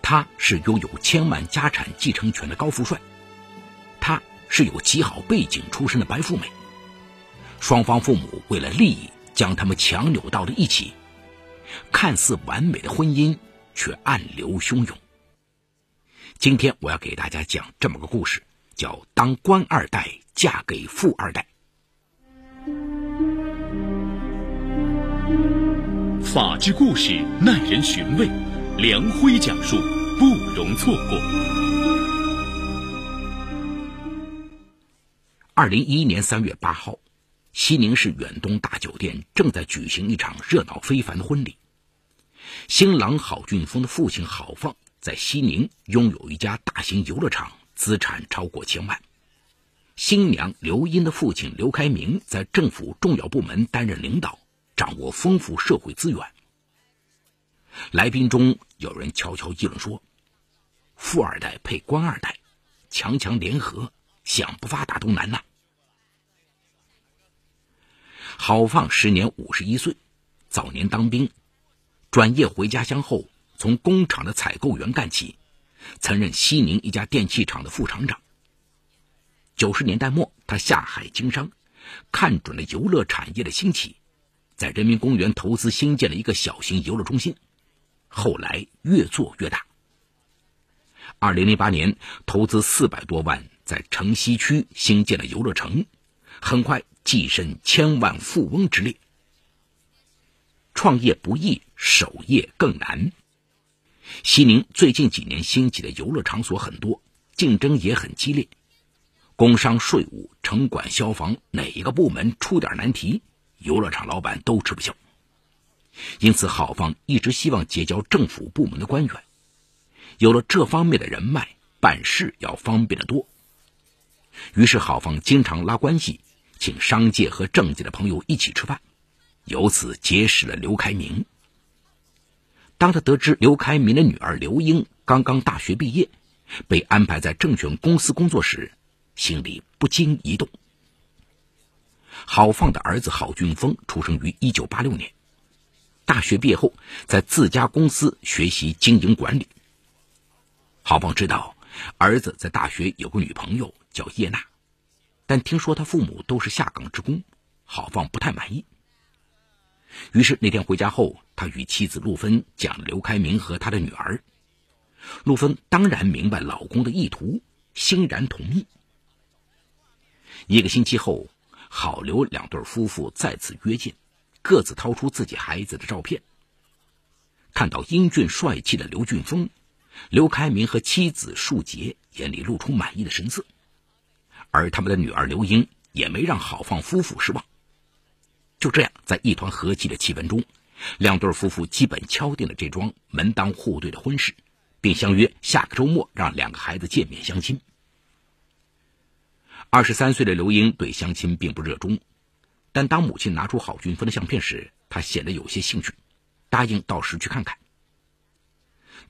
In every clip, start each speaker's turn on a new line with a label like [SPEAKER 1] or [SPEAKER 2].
[SPEAKER 1] 他是拥有千万家产继承权的高富帅，他是有极好背景出身的白富美。双方父母为了利益将他们强扭到了一起，看似完美的婚姻却暗流汹涌。今天我要给大家讲这么个故事，叫《当官二代嫁给富二代》。
[SPEAKER 2] 法治故事耐人寻味，梁辉讲述不容错过。
[SPEAKER 1] 二零一一年三月八号，西宁市远东大酒店正在举行一场热闹非凡的婚礼。新郎郝俊峰的父亲郝放。在西宁拥有一家大型游乐场，资产超过千万。新娘刘英的父亲刘开明在政府重要部门担任领导，掌握丰富社会资源。来宾中有人悄悄议论说：“富二代配官二代，强强联合，想不发达都难呐。”郝放时年五十一岁，早年当兵，转业回家乡后。从工厂的采购员干起，曾任西宁一家电器厂的副厂长。九十年代末，他下海经商，看准了游乐产业的兴起，在人民公园投资兴建了一个小型游乐中心，后来越做越大。二零零八年，投资四百多万，在城西区兴建了游乐城，很快跻身千万富翁之列。创业不易，守业更难。西宁最近几年兴起的游乐场所很多，竞争也很激烈。工商、税务、城管、消防哪一个部门出点难题，游乐场老板都吃不消。因此，郝放一直希望结交政府部门的官员，有了这方面的人脉，办事要方便得多。于是，郝放经常拉关系，请商界和政界的朋友一起吃饭，由此结识了刘开明。当他得知刘开明的女儿刘英刚刚大学毕业，被安排在证券公司工作时，心里不禁一动。郝放的儿子郝俊峰出生于一九八六年，大学毕业后在自家公司学习经营管理。郝放知道儿子在大学有个女朋友叫叶娜，但听说他父母都是下岗职工，郝放不太满意。于是那天回家后，他与妻子陆芬讲刘开明和他的女儿。陆芬当然明白老公的意图，欣然同意。一个星期后，郝刘两对夫妇再次约见，各自掏出自己孩子的照片。看到英俊帅气的刘俊峰，刘开明和妻子树杰眼里露出满意的神色，而他们的女儿刘英也没让郝放夫妇失望。就这样，在一团和气的气氛中，两对夫妇基本敲定了这桩门当户对的婚事，并相约下个周末让两个孩子见面相亲。二十三岁的刘英对相亲并不热衷，但当母亲拿出郝俊峰的相片时，他显得有些兴趣，答应到时去看看。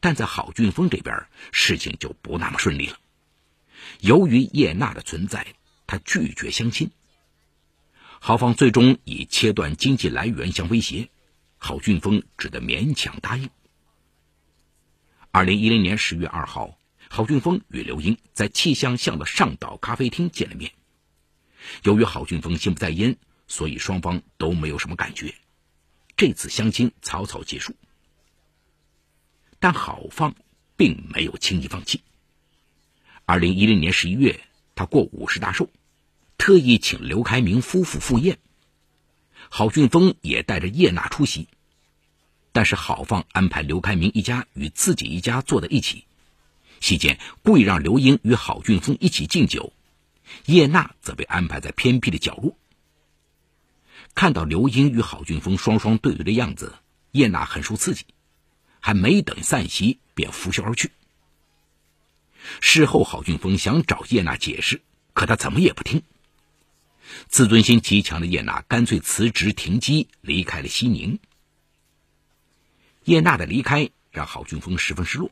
[SPEAKER 1] 但在郝俊峰这边，事情就不那么顺利了。由于叶娜的存在，他拒绝相亲。郝放最终以切断经济来源相威胁，郝俊峰只得勉强答应。二零一零年十月二号，郝俊峰与刘英在气象巷的上岛咖啡厅见了面。由于郝俊峰心不在焉，所以双方都没有什么感觉。这次相亲草草结束。但郝放并没有轻易放弃。二零一零年十一月，他过五十大寿。特意请刘开明夫妇赴宴，郝俊峰也带着叶娜出席。但是郝放安排刘开明一家与自己一家坐在一起，席间故意让刘英与郝俊峰一起敬酒，叶娜则被安排在偏僻的角落。看到刘英与郝俊峰双双对对的样子，叶娜很受刺激，还没等散席便拂袖而去。事后，郝俊峰想找叶娜解释，可他怎么也不听。自尊心极强的叶娜干脆辞职停机，离开了西宁。叶娜的离开让郝俊峰十分失落，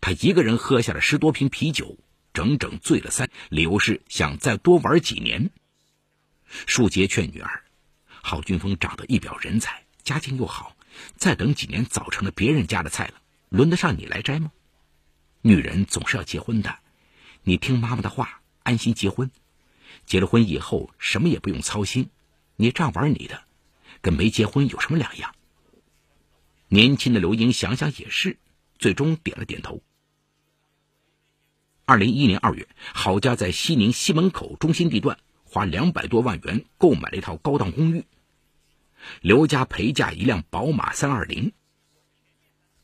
[SPEAKER 1] 他一个人喝下了十多瓶啤酒，整整醉了三，理由是想再多玩几年。树杰劝女儿：“郝俊峰长得一表人才，家境又好，再等几年早成了别人家的菜了，轮得上你来摘吗？女人总是要结婚的，你听妈妈的话，安心结婚。结了婚以后，什么也不用操心，你这样玩你的，跟没结婚有什么两样？年轻的刘英想想也是，最终点了点头。二零一一年二月，郝家在西宁西门口中心地段花两百多万元购买了一套高档公寓，刘家陪嫁一辆宝马三二零。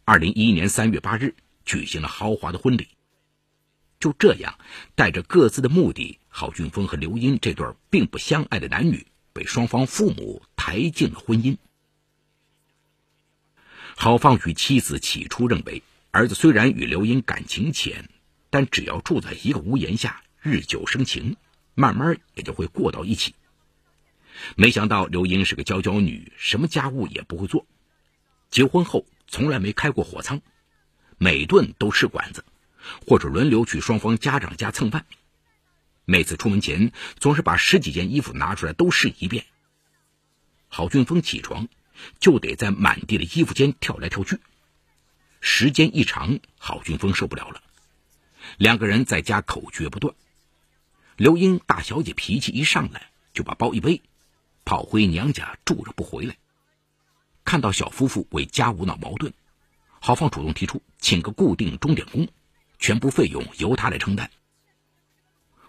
[SPEAKER 1] 二零一一年三月八日。举行了豪华的婚礼。就这样，带着各自的目的，郝俊峰和刘英这对并不相爱的男女，被双方父母抬进了婚姻。郝放与妻子起初认为，儿子虽然与刘英感情浅，但只要住在一个屋檐下，日久生情，慢慢也就会过到一起。没想到刘英是个娇娇女，什么家务也不会做，结婚后从来没开过火仓。每顿都吃馆子，或者轮流去双方家长家蹭饭。每次出门前，总是把十几件衣服拿出来都试一遍。郝俊峰起床就得在满地的衣服间跳来跳去，时间一长，郝俊峰受不了了。两个人在家口角不断。刘英大小姐脾气一上来，就把包一背，跑回娘家住着不回来。看到小夫妇为家务闹矛盾。郝放主动提出请个固定钟点工，全部费用由他来承担。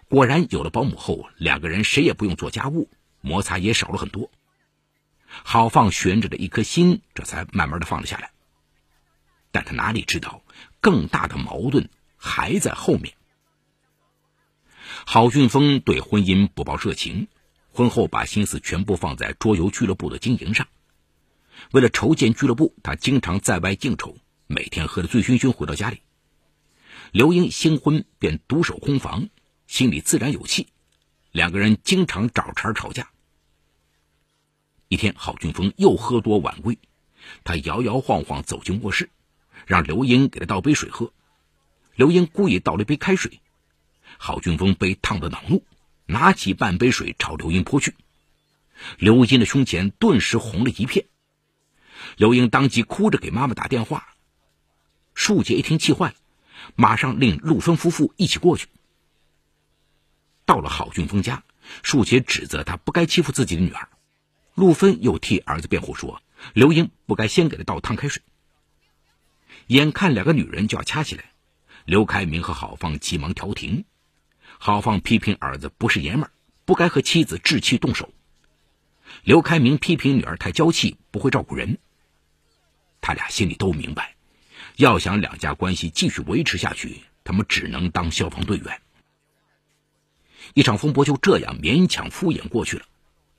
[SPEAKER 1] 果然有了保姆后，两个人谁也不用做家务，摩擦也少了很多。郝放悬着的一颗心这才慢慢的放了下来。但他哪里知道，更大的矛盾还在后面。郝俊峰对婚姻不抱热情，婚后把心思全部放在桌游俱乐部的经营上。为了筹建俱乐部，他经常在外应酬。每天喝得醉醺醺回到家里，刘英新婚便独守空房，心里自然有气。两个人经常找茬吵架。一天，郝俊峰又喝多晚归，他摇摇晃晃走进卧室，让刘英给他倒杯水喝。刘英故意倒了一杯开水，郝俊峰被烫得恼怒，拿起半杯水朝刘英泼去。刘英的胸前顿时红了一片，刘英当即哭着给妈妈打电话。树杰一听气坏了，马上令陆芬夫妇一起过去。到了郝俊峰家，树杰指责他不该欺负自己的女儿，陆芬又替儿子辩护说刘英不该先给他倒烫开水。眼看两个女人就要掐起来，刘开明和郝芳急忙调停。郝放批评儿子不是爷们儿，不该和妻子置气动手。刘开明批评女儿太娇气，不会照顾人。他俩心里都明白。要想两家关系继续维持下去，他们只能当消防队员。一场风波就这样勉强敷衍过去了，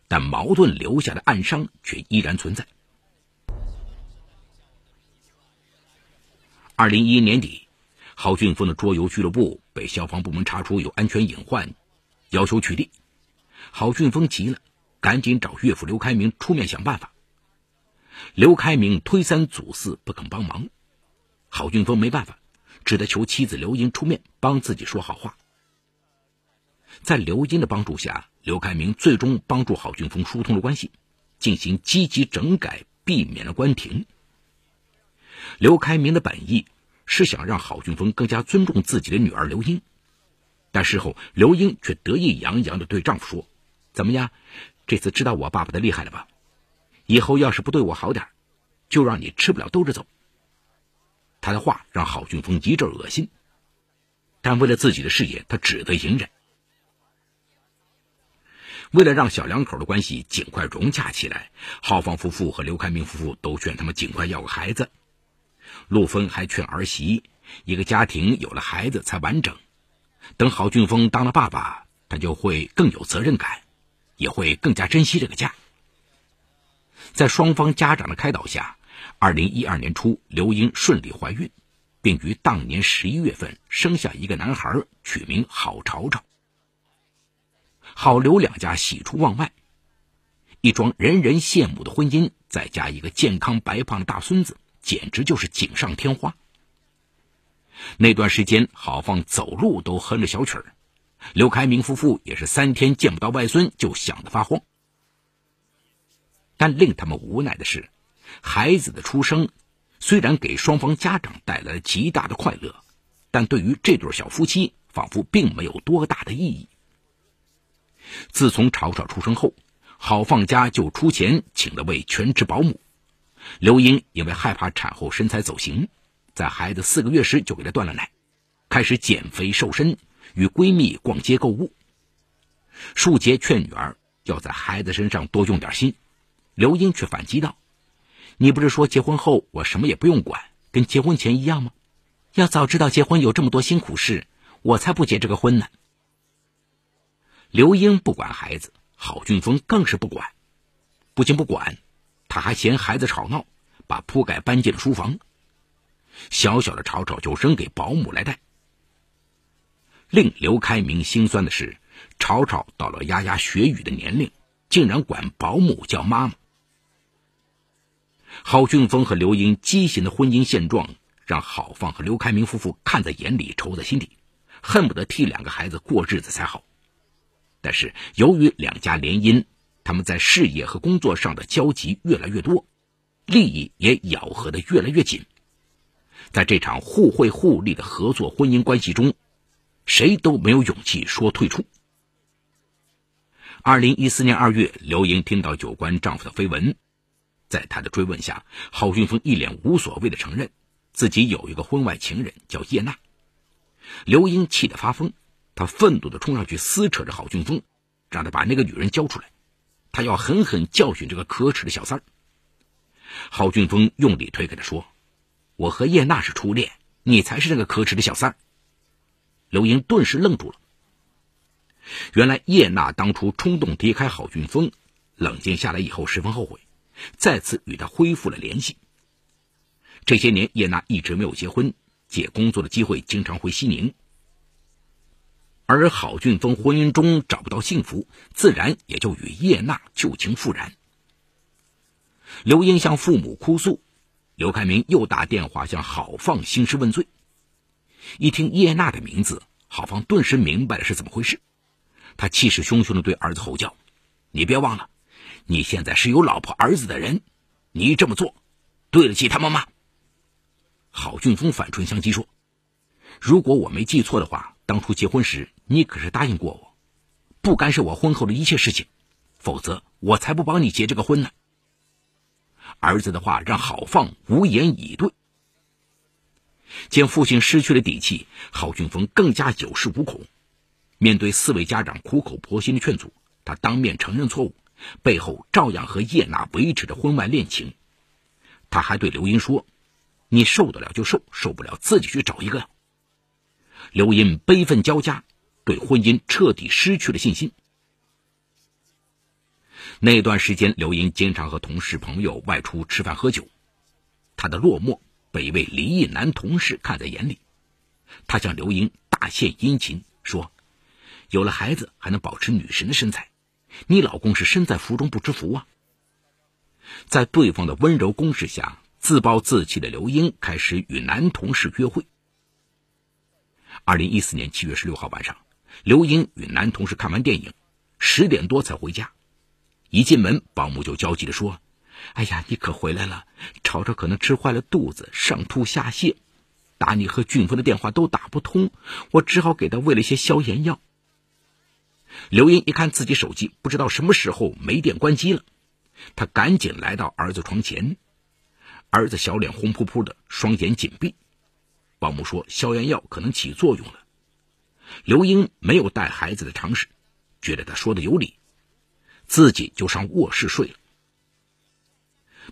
[SPEAKER 1] 但矛盾留下的暗伤却依然存在。二零一一年底，郝俊峰的桌游俱乐部被消防部门查出有安全隐患，要求取缔。郝俊峰急了，赶紧找岳父刘开明出面想办法。刘开明推三阻四，不肯帮忙。郝俊峰没办法，只得求妻子刘英出面帮自己说好话。在刘英的帮助下，刘开明最终帮助郝俊峰疏通了关系，进行积极整改，避免了关停。刘开明的本意是想让郝俊峰更加尊重自己的女儿刘英，但事后刘英却得意洋洋地对丈夫说：“怎么样，这次知道我爸爸的厉害了吧？以后要是不对我好点，就让你吃不了兜着走。”他的话让郝俊峰一阵恶心，但为了自己的事业，他只得隐忍。为了让小两口的关系尽快融洽起来，郝方夫妇和刘开明夫妇都劝他们尽快要个孩子。陆峰还劝儿媳，一个家庭有了孩子才完整。等郝俊峰当了爸爸，他就会更有责任感，也会更加珍惜这个家。在双方家长的开导下。二零一二年初，刘英顺利怀孕，并于当年十一月份生下一个男孩，取名郝朝朝。郝刘两家喜出望外，一桩人人羡慕的婚姻，再加一个健康白胖的大孙子，简直就是锦上添花。那段时间，郝放走路都哼着小曲儿，刘开明夫妇也是三天见不到外孙就想得发慌。但令他们无奈的是。孩子的出生，虽然给双方家长带来了极大的快乐，但对于这对小夫妻，仿佛并没有多大的意义。自从朝朝出生后，郝放家就出钱请了位全职保姆。刘英因为害怕产后身材走形，在孩子四个月时就给他断了奶，开始减肥瘦身，与闺蜜逛街购物。树杰劝女儿要在孩子身上多用点心，刘英却反击道：“你不是说结婚后我什么也不用管，跟结婚前一样吗？要早知道结婚有这么多辛苦事，我才不结这个婚呢。”刘英不管孩子，郝俊峰更是不管，不仅不管。他还嫌孩子吵闹，把铺盖搬进了书房。小小的吵吵就扔给保姆来带。令刘开明心酸的是，吵吵到了牙牙学语的年龄，竟然管保姆叫妈妈。郝俊峰和刘英畸形的婚姻现状，让郝放和刘开明夫妇看在眼里，愁在心底，恨不得替两个孩子过日子才好。但是由于两家联姻。他们在事业和工作上的交集越来越多，利益也咬合得越来越紧。在这场互惠互利的合作婚姻关系中，谁都没有勇气说退出。二零一四年二月，刘英听到有关丈夫的绯闻，在她的追问下，郝俊峰一脸无所谓的承认自己有一个婚外情人叫叶娜。刘英气得发疯，她愤怒地冲上去撕扯着郝俊峰，让他把那个女人交出来。他要狠狠教训这个可耻的小三儿。郝俊峰用力推开他说：“我和叶娜是初恋，你才是那个可耻的小三。”刘英顿时愣住了。原来叶娜当初冲动离开郝俊峰，冷静下来以后十分后悔，再次与他恢复了联系。这些年，叶娜一直没有结婚，借工作的机会经常回西宁。而郝俊峰婚姻中找不到幸福，自然也就与叶娜旧情复燃。刘英向父母哭诉，刘开明又打电话向郝放兴师问罪。一听叶娜的名字，郝放顿时明白了是怎么回事，他气势汹汹的对儿子吼叫：“你别忘了，你现在是有老婆儿子的人，你这么做，对得起他们吗？”郝俊峰反唇相讥说：“如果我没记错的话。”当初结婚时，你可是答应过我，不干涉我婚后的一切事情，否则我才不帮你结这个婚呢。儿子的话让郝放无言以对。见父亲失去了底气，郝俊峰更加有恃无恐。面对四位家长苦口婆心的劝阻，他当面承认错误，背后照样和叶娜维持着婚外恋情。他还对刘英说：“你受得了就受，受不了自己去找一个。”刘英悲愤交加，对婚姻彻底失去了信心。那段时间，刘英经常和同事朋友外出吃饭喝酒，她的落寞被一位离异男同事看在眼里。他向刘英大献殷勤，说：“有了孩子还能保持女神的身材，你老公是身在福中不知福啊。”在对方的温柔攻势下，自暴自弃的刘英开始与男同事约会。二零一四年七月十六号晚上，刘英与男同事看完电影，十点多才回家。一进门，保姆就焦急地说：“哎呀，你可回来了！吵吵可能吃坏了肚子，上吐下泻，打你和俊峰的电话都打不通，我只好给他喂了些消炎药。”刘英一看自己手机，不知道什么时候没电关机了，他赶紧来到儿子床前，儿子小脸红扑扑的，双眼紧闭。保姆说：“消炎药可能起作用了。”刘英没有带孩子的常识，觉得他说的有理，自己就上卧室睡了。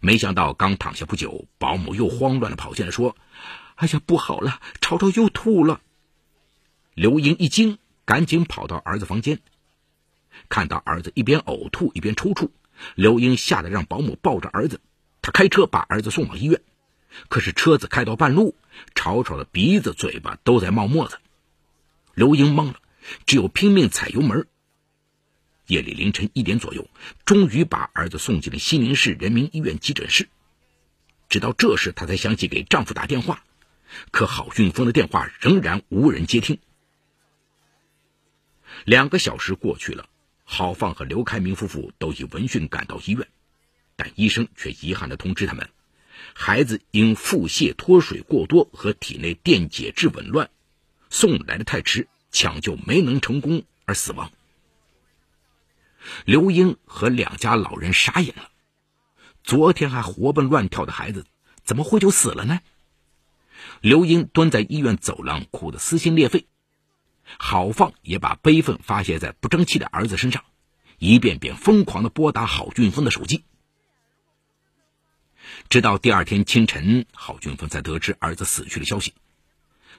[SPEAKER 1] 没想到刚躺下不久，保姆又慌乱的跑进来，说：“哎呀，不好了，吵吵又吐了。”刘英一惊，赶紧跑到儿子房间，看到儿子一边呕吐一边抽搐，刘英吓得让保姆抱着儿子，他开车把儿子送往医院。可是车子开到半路，吵吵的鼻子、嘴巴都在冒沫子。刘英懵了，只有拼命踩油门。夜里凌晨一点左右，终于把儿子送进了西宁市人民医院急诊室。直到这时，她才想起给丈夫打电话，可郝俊峰的电话仍然无人接听。两个小时过去了，郝放和刘开明夫妇都已闻讯赶到医院，但医生却遗憾地通知他们。孩子因腹泻脱水过多和体内电解质紊乱，送来的太迟，抢救没能成功而死亡。刘英和两家老人傻眼了，昨天还活蹦乱跳的孩子，怎么会就死了呢？刘英蹲在医院走廊，哭得撕心裂肺。郝放也把悲愤发泄在不争气的儿子身上，一遍遍疯狂的拨打郝俊峰的手机。直到第二天清晨，郝俊峰才得知儿子死去的消息。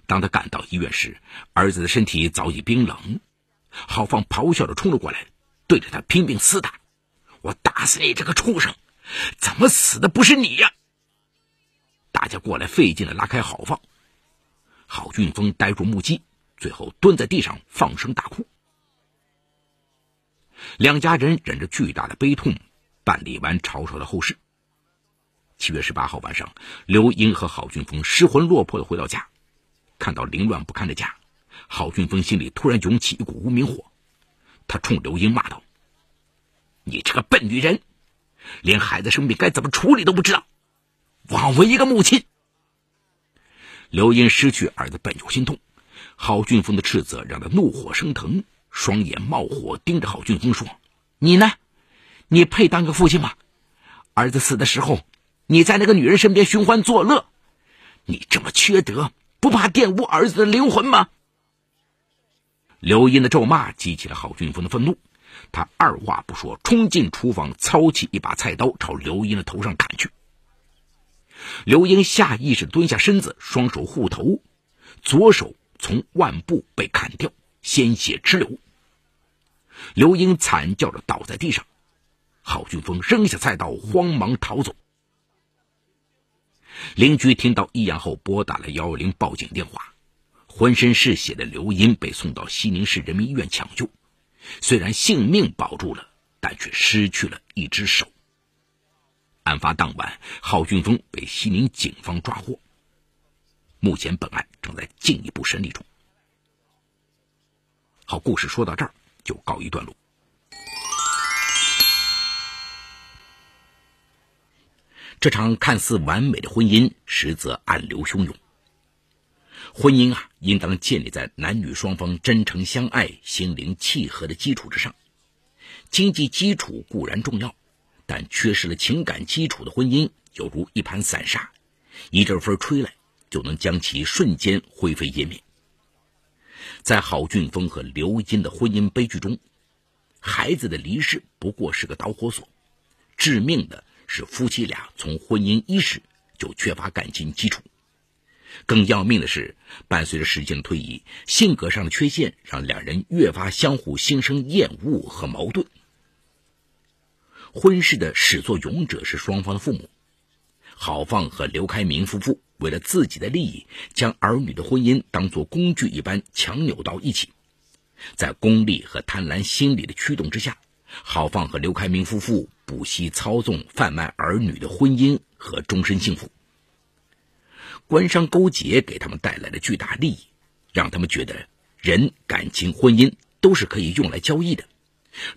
[SPEAKER 1] 当他赶到医院时，儿子的身体早已冰冷。郝放咆哮着冲了过来，对着他拼命厮打：“我打死你这个畜生！怎么死的不是你呀？”大家过来费劲的拉开郝放，郝俊峰呆若木鸡。最后蹲在地上放声大哭。两家人忍着巨大的悲痛，办理完吵吵的后事。七月十八号晚上，刘英和郝俊峰失魂落魄的回到家，看到凌乱不堪的家，郝俊峰心里突然涌起一股无名火，他冲刘英骂道：“你这个笨女人，连孩子生病该怎么处理都不知道，枉为一个母亲！”刘英失去儿子本就心痛。郝俊峰的斥责让他怒火升腾，双眼冒火，盯着郝俊峰说：“你呢？你配当个父亲吗？儿子死的时候，你在那个女人身边寻欢作乐，你这么缺德，不怕玷污儿子的灵魂吗？”刘英的咒骂激起了郝俊峰的愤怒，他二话不说，冲进厨房，操起一把菜刀朝刘英的头上砍去。刘英下意识蹲下身子，双手护头，左手。从腕部被砍掉，鲜血直流。刘英惨叫着倒在地上，郝俊峰扔下菜刀，慌忙逃走。邻居听到异样后，拨打了幺幺零报警电话。浑身是血的刘英被送到西宁市人民医院抢救，虽然性命保住了，但却失去了一只手。案发当晚，郝俊峰被西宁警方抓获。目前，本案正在进一步审理中。好，故事说到这儿就告一段落。这场看似完美的婚姻，实则暗流汹涌。婚姻啊，应当建立在男女双方真诚相爱、心灵契合的基础之上。经济基础固然重要，但缺失了情感基础的婚姻，犹如一盘散沙，一阵风吹来。就能将其瞬间灰飞烟灭。在郝俊峰和刘英的婚姻悲剧中，孩子的离世不过是个导火索，致命的是夫妻俩从婚姻伊始就缺乏感情基础。更要命的是，伴随着时间的推移，性格上的缺陷让两人越发相互心生厌恶和矛盾。婚事的始作俑者是双方的父母，郝放和刘开明夫妇。为了自己的利益，将儿女的婚姻当作工具一般强扭到一起，在功利和贪婪心理的驱动之下，郝放和刘开明夫妇不惜操纵、贩卖儿女的婚姻和终身幸福。官商勾结给他们带来了巨大利益，让他们觉得人、感情、婚姻都是可以用来交易的，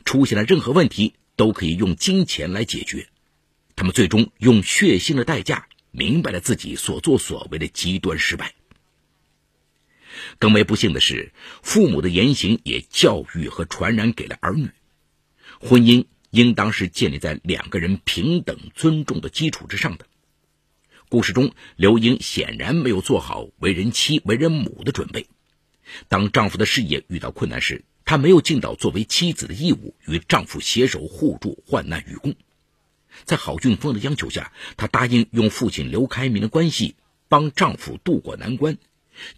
[SPEAKER 1] 出现了任何问题都可以用金钱来解决。他们最终用血腥的代价。明白了自己所作所为的极端失败。更为不幸的是，父母的言行也教育和传染给了儿女。婚姻应当是建立在两个人平等尊重的基础之上的。故事中，刘英显然没有做好为人妻、为人母的准备。当丈夫的事业遇到困难时，她没有尽到作为妻子的义务，与丈夫携手互助，患难与共。在郝俊峰的央求下，她答应用父亲刘开明的关系帮丈夫渡过难关，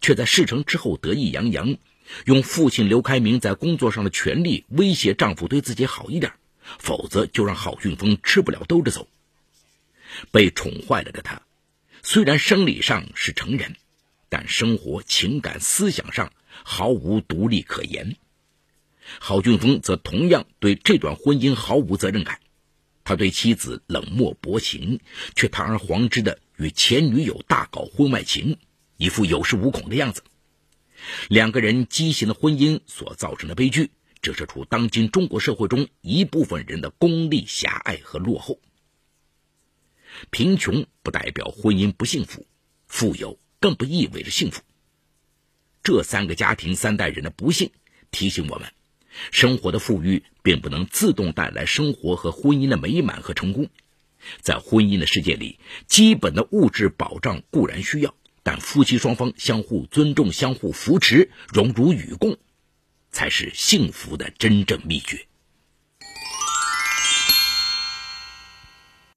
[SPEAKER 1] 却在事成之后得意洋洋，用父亲刘开明在工作上的权利威胁丈夫对自己好一点，否则就让郝俊峰吃不了兜着走。被宠坏了的他，虽然生理上是成人，但生活、情感、思想上毫无独立可言。郝俊峰则同样对这段婚姻毫无责任感。他对妻子冷漠薄情，却堂而皇之的与前女友大搞婚外情，一副有恃无恐的样子。两个人畸形的婚姻所造成的悲剧折射出当今中国社会中一部分人的功利狭隘和落后。贫穷不代表婚姻不幸福富有更不意味着幸福。这三个家庭三代人的不幸提醒我们生活的富裕并不能自动带来生活和婚姻的美满和成功。在婚姻的世界里基本的物质保障固然需要但夫妻双方相互尊重相互扶持荣辱与共才是幸福的真正秘诀。